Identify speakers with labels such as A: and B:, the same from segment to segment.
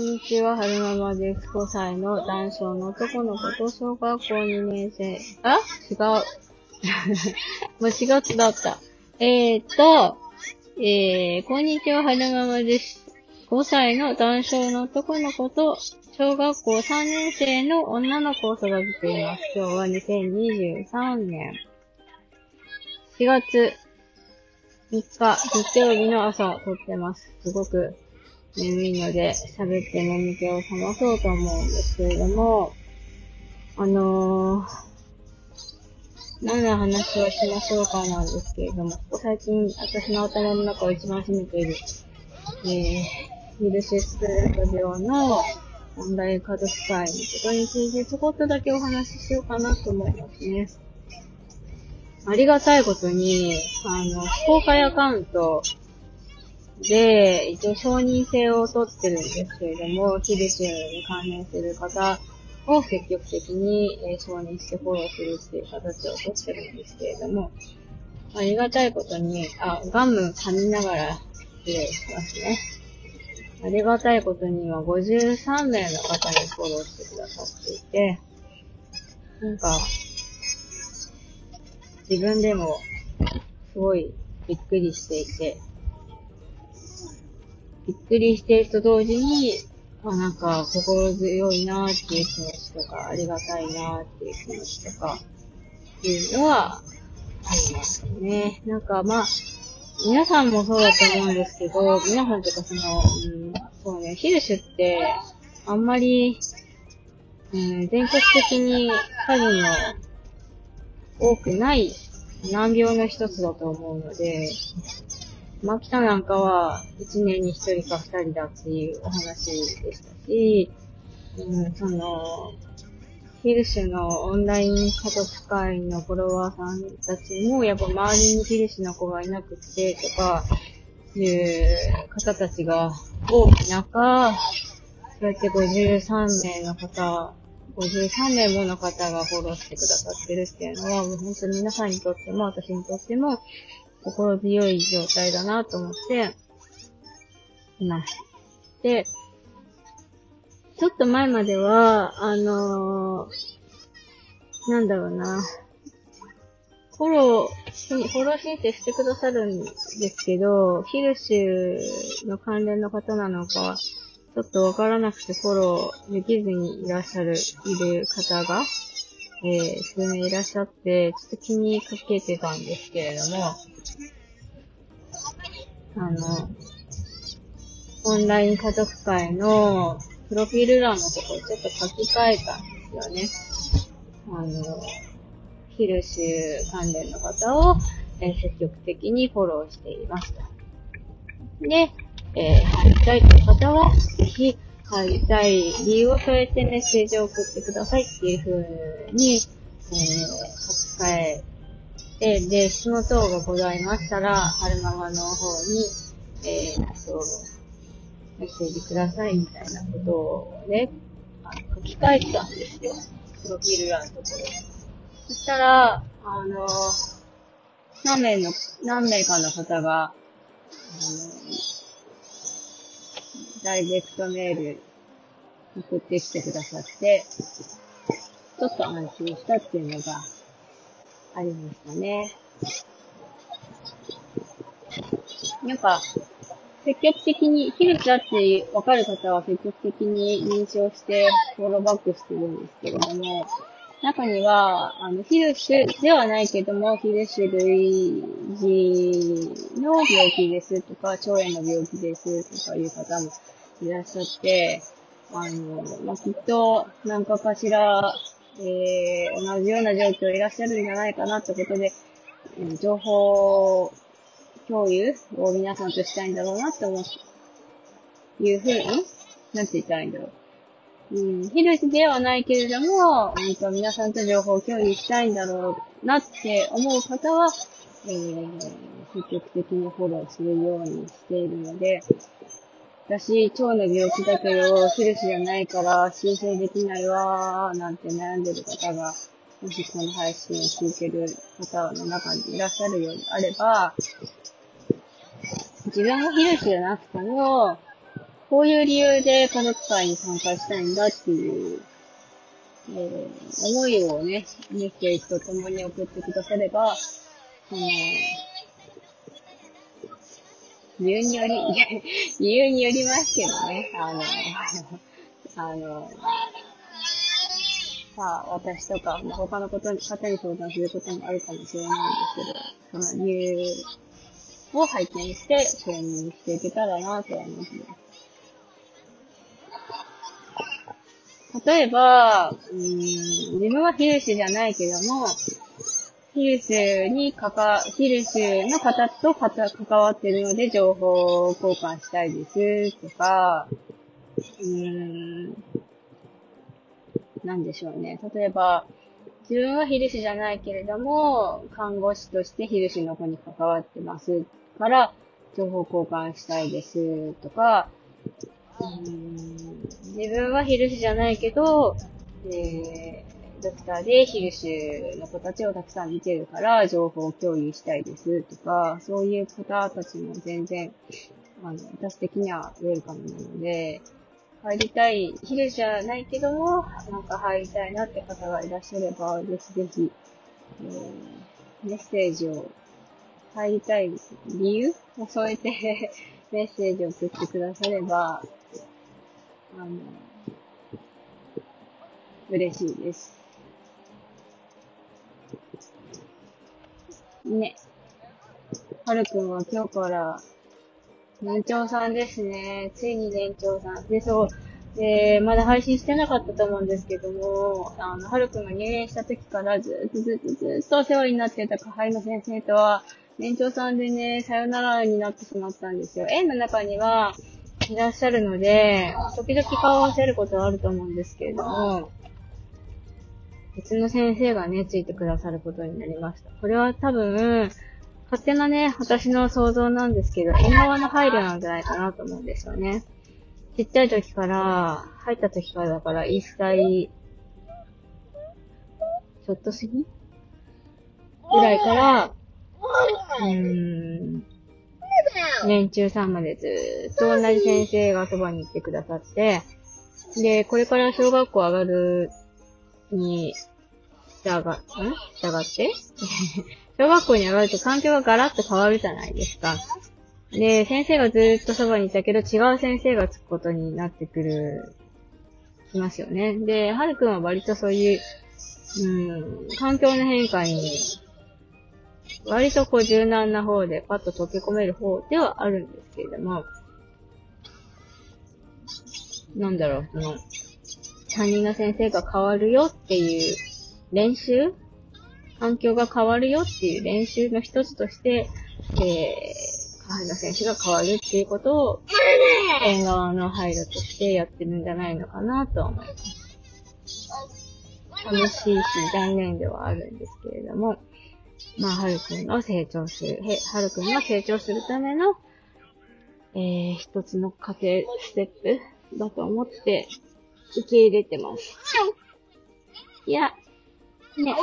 A: んにちは、はるままです。5歳の男性の男の子と小学校2年生。あ？違う。もう違うだった。えーと、えー、こんにちは、はるままです。5歳の男性の男の子と小学校3年生の女の子を育てています。今日は2023年4月3日、月曜日の朝撮ってます。すごく眠いので、喋って眠気を覚まそうと思うんですけれども、あのー、何の話をしましょうかなんですけれども、最近私の頭の中を一番占めている、えー、ヒルシストレート病のオンライン家族会のことについてちょこっとだけお話ししようかなと思いますね。ありがたいことに、あの、非公開アカウントで、一応承認制を取ってるんですけれども、ヒルシュに関連する方を積極的に、え承認してフォローするっていう形を取ってるんですけれども、ありがたいことに、あ、ガム噛みながら失礼しますね。ありがたいことには53名の方にフォローしてくださっていて、なんか、自分でもすごいびっくりしていて、びっくりしていると同時に、まあなんか心強いなっていう気持ちとか、ありがたいなっていう気持ちとか、っていうのはありますね。なんかまあ、皆さんもそうだと思うんですけど、皆さんとかその、うん、そうね、ヒルシュって、あんまり、うん、全国的に数の多くない難病の一つだと思うので、マキタなんかは1年に1人か2人だっていうお話でしたし、うん、その、ヒルシュのオンライン家族会のフォロワーさんたちも、やっぱ周りにヒルシュの子がいなくてとか、いう方たちが多い中、そうやって53名の方、53名もの方がフォローしてくださってるっていうのは、もう本当に皆さんにとっても、私にとっても、心強い状態だなと思って、います。で、ちょっと前までは、あのー、なんだろうな、フォロー、フォロー申請してくださるんですけど、ヒルシュの関連の方なのか、ちょっとわからなくてフォローできずにいらっしゃる、いる方が、えー、数名いらっしゃって、ちょっと気にかけてたんですけれども、あの、オンライン家族会のプロフィール欄のところちょっと書き換えたんですよね。あの、ヒルシュ関連の方を、えー積極的にフォローしていますと。で、えー入りたいという方は、ぜひ、入りたい理由を添えてメッセージを送ってくださいっていう風に、えー書き換えて、で、質問等がございましたら、春ママの方に、えーっと、メッセージくださいみたいなことをね、書き換えたんですよ。プロフィール欄のところ。そしたら、あの、何名の、何名かの方が、あの、ダイレクトメール送ってきてくださって、ちょっと安心したっていうのがありましたね。なんか、積極的に、ヒルチだって分かる方は積極的に認証してフォローバックしてるんですけれども、中には、あの、ヒルシュではないけども、ヒルシュ類似の病気ですとか、腸炎の病気ですとかいう方もいらっしゃって、あの、まあ、きっと、何かかしら、えー、同じような状況いらっしゃるんじゃないかなってことで、情報共有を皆さんとしたいんだろうなって思う、いうふうに、なんて言ったらいいんだろう。うん、ヒルシではないけれども、うん皆さんと情報を共有したいんだろうなって思う方は、えー、積極的にフォローするようにしているので、私、腸の病気だけど、ヒルシじゃないから申請できないわー、なんて悩んでる方が、もしこの配信を聞いてる方の中にいらっしゃるようであれば、自分がヒルシじゃなくても、こういう理由で家族会に参加したいんだっていう、えー、思いをね、メッセージと共に送ってくだされば、あの、理由により、理由によりますけどね、あの、あの、さあ、私とか、他のことに、方に相談することもあるかもしれないんですけど、その理由を拝見して、承認していけたらなと思います。例えば、うん、自分はヒルシュじゃないけども、ヒルシュにかか、ヒルシュの方とかた関わってるので情報交換したいですとか、うーん、なんでしょうね。例えば、自分はヒルシュじゃないけれども、看護師としてヒルシュの子に関わってますから、情報交換したいですとか、自分はヒルシュじゃないけど、えー、ドクターでヒルシュの子たちをたくさん見てるから、情報を共有したいですとか、そういう方たちも全然、あの、私的にはウェルカムなので、入りたい、ヒルじゃないけども、なんか入りたいなって方がいらっしゃれば、ぜひぜひ、えー、メッセージを、入りたい理由を添えて メッセージを送ってくだされば、あの、嬉しいです。ね。はるくんは今日から年長さんですね。ついに年長さん。で、そう。で、まだ配信してなかったと思うんですけども、あの、はるくんが入園した時からずっとずっとずっとお世話になってた下輩の先生とは、年長さんでね、さよならになってしまったんですよ。園の中には、いらっしゃるので、時々顔を合わせることはあると思うんですけれども、別の先生がね、ついてくださることになりました。これは多分、勝手なね、私の想像なんですけど、縁側の配慮なんじゃないかなと思うんですよね。ちっちゃい時から、入った時からだから1歳、ちょっと過ぎぐらいから、うーん、年中さんまでずっと同じ先生がそばに行ってくださって、で、これから小学校上がるに、従、ん？従って？小学校に上がると環境がガラッと変わるじゃないですか。で、先生がずっとそばにいたけど違う先生がつくことになってくる、いますよね。で、はるくんは割とそういう、うん、環境の変化に割とこう柔軟な方でパッと溶け込める方ではあるんですけれども、なんだろう、その、担任の先生が変わるよっていう練習環境が変わるよっていう練習の一つとして、えー、河原選手が変わるっていうことを、縁側の配慮としてやってるんじゃないのかなと思います。寂しいし残念ではあるんですけれども、まあ、はるくんの成長する、はるくんが成長するための、えー、一つの過程、ステップだと思って受け入れてます。いや、ね。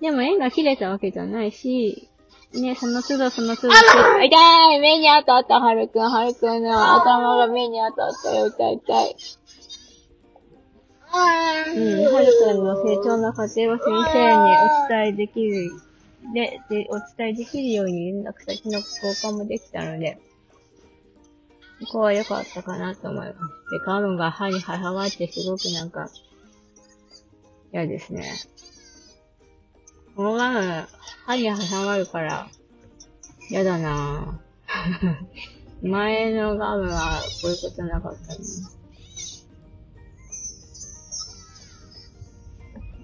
A: でも縁が切れたわけじゃないし、ね、その都度その都度、痛い目に当たった、はるくん、はるくんの頭が目に当たったよ、痛い痛い。うん、はるくんの成長の過程を先生にお伝えできるで、で、お伝えできるように連絡先の交換もできたので、ここは良かったかなと思います。で、ガムが歯に挟まってすごくなんか、嫌ですね。このガム、歯に挟まるから、嫌だなぁ。前のガムはこういうことなかったね。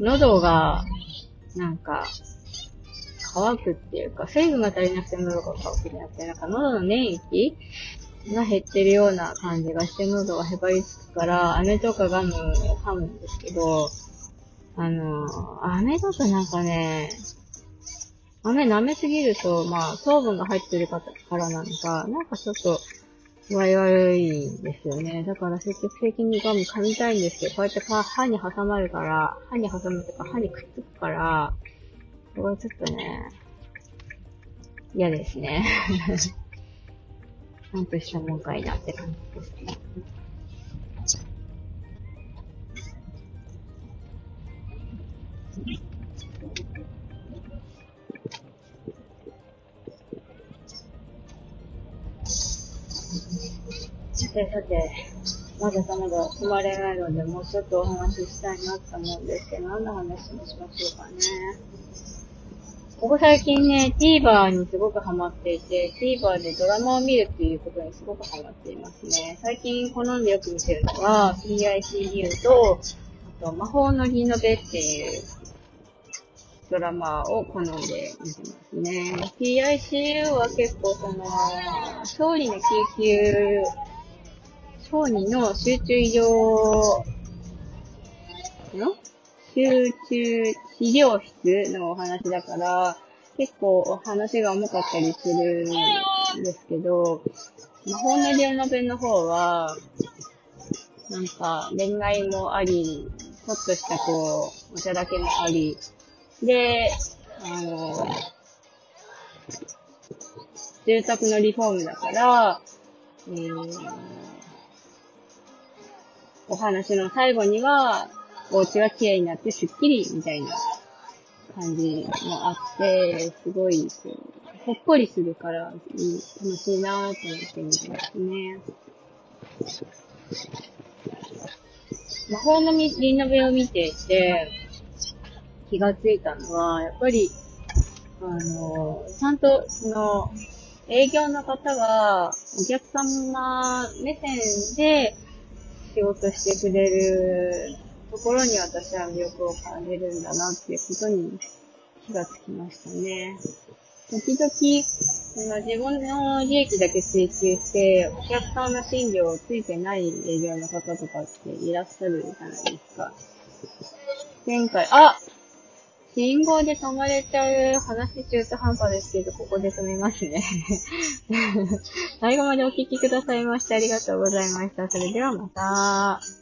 A: 喉が、なんか、乾くっていうか、水分が足りなくて喉が乾くんじゃなくて、なんか喉の粘液が減ってるような感じがして喉がへばりつくから、飴とかガムを噛むんですけど、あの、飴だとなんかね、飴舐めすぎると、まあ、糖分が入ってるからなのか、なんかちょっと、具合悪いんですよね。だから積極的にガム噛みたいんですけど、こうやって歯に挟まるから、歯に挟むとか歯にくっつくから、これはちょっとね、嫌ですね。ちゃんとしたもんかいなって感じですね。てさて、まだまだ踏まれないので、もうちょっとお話ししたいなと思うんですけど、何の話にしましょうかね。ここ最近ね、TVer にすごくハマっていて、TVer でドラマを見るっていうことにすごくハマっていますね。最近好んでよく見てるのは、PICU と、あと、魔法のリノベっていうドラマを好んで見てますね。PICU は結構その、小児の救急、小児の集中医療の集中治療室のお話だから、結構お話が重かったりするんですけど、魔法のリノベの方は、なんか恋愛もあり、ちょっとしたこう、お茶だけもあり、で、あの、住宅のリフォームだから、えー、お話の最後には、お家が綺麗になってスッキリみたいな感じもあって、すごい、こう、ほっこりするから、楽しいなぁと思って見てますね。魔法のリノベを見ていて、気がついたのは、やっぱり、あの、ちゃんと、その、営業の方は、お客様目線で仕事してくれるところに私は魅力を感じるんだなっていうことに気がつきましたね。時々、自分の利益だけ追求して、お客さんの診療をついてない営業の方とかっていらっしゃるじゃないですか。前回、あ信号で止まれちゃう話中途半端ですけど、ここで止めますね。最後までお聞きくださいましてありがとうございました。それではまた。